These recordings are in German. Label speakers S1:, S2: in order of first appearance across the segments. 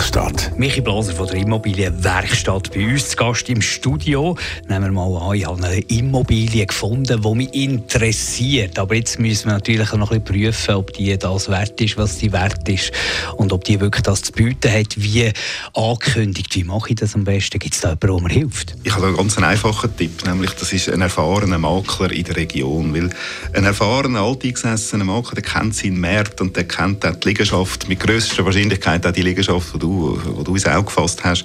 S1: Immobilienwerkstatt.
S2: Michi Blaser von der Immobilienwerkstatt bei uns zu Gast im Studio. Nehmen wir mal an, ich habe eine Immobilie gefunden, die mich interessiert. Aber jetzt müssen wir natürlich noch ein bisschen prüfen, ob die das wert ist, was sie wert ist und ob die wirklich das zu bieten hat, wie angekündigt. Wie mache ich das am besten? Gibt es da jemanden, der mir hilft?
S3: Ich habe einen ganz einfachen Tipp, nämlich das ist ein erfahrener Makler in der Region. Weil ein erfahrener, alteingesessener Makler, der kennt seinen Markt und der kennt auch die Liegenschaft mit grösster Wahrscheinlichkeit auch die Liegenschaft, die du, die du ins Auge gefasst hast.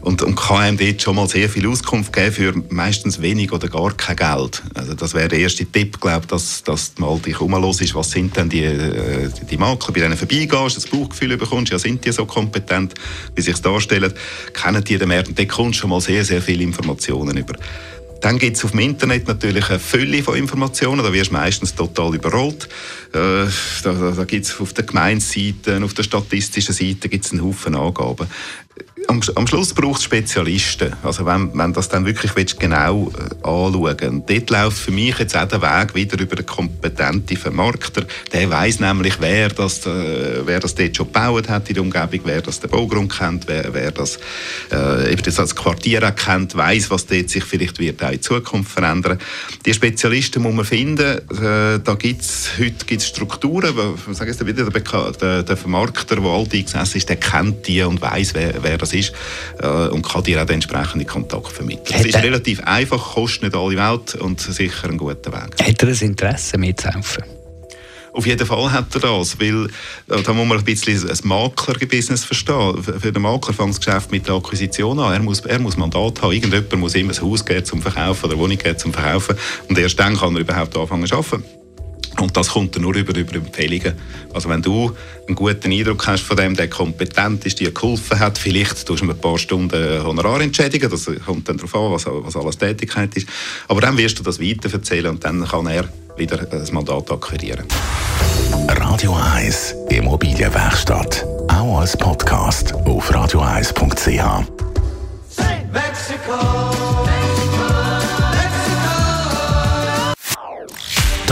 S3: Und, und kann einem dort schon mal sehr viel Auskunft geben für meistens wenig oder gar kein Geld. Also das wäre der erste Tipp, glaube dass, dass du mal dich ist, was sind denn die, äh, die Makler, bei denen vorbeigehst, das Bauchgefühl bekommst, ja, sind die so kompetent, wie sich darstellen, kennen die den Markt und dort kommst du schon mal sehr, sehr viele Informationen über. Dann gibt es auf dem Internet natürlich eine Fülle von Informationen, da wirst du meistens total überrollt. Äh, da da, da gibt es auf der Gemeinseite, auf der statistischen Seite gibt's einen Haufen Angaben am, am Schluss braucht es Spezialisten. Also wenn, wenn das dann wirklich willst, genau äh, anschauen Dort läuft für mich jetzt auch der Weg wieder über den kompetenten Vermarkter. Der weiß nämlich, wer das, äh, wer das dort schon gebaut hat in der Umgebung, wer das den Baugrund kennt, wer, wer das, äh, das als Quartier kennt, weiß, was dort sich vielleicht wird auch in Zukunft verändern. Die Spezialisten muss man finden. Äh, da gibt's heute gibt's Strukturen. Sagen Sie wieder, der, der, der Vermarkter, der alt eingesessen ist, der kennt die und weiß, wer, wer das ist äh, und kann dir auch den entsprechenden Kontakt vermitteln. Es ist relativ einfach, kostet nicht alle Welt und sicher ein guter Weg.
S2: Hat er ein Interesse mitzuhelfen?
S3: Auf jeden Fall hat er das, weil äh, da muss man ein bisschen ein Makler-Business verstehen. Für den Makler fängt das Geschäft mit der Akquisition an. Er muss, er muss Mandat haben. Irgendjemand muss ihm ein Haus geben zum Verkaufen oder eine Wohnung geben zum Verkaufen. Und erst dann kann er überhaupt anfangen zu arbeiten. Und das kommt dann nur über, über Empfehlungen. Also wenn du einen guten Eindruck hast von dem, der kompetent ist, dir geholfen hat, vielleicht tust du ein paar Stunden Honorar entschädigen, das kommt dann darauf an, was, was alles Tätigkeit ist. Aber dann wirst du das weiter erzählen und dann kann er wieder das Mandat akquirieren.
S1: Radio 1 Immobilienwerkstatt. Auch als Podcast auf radio1.ch.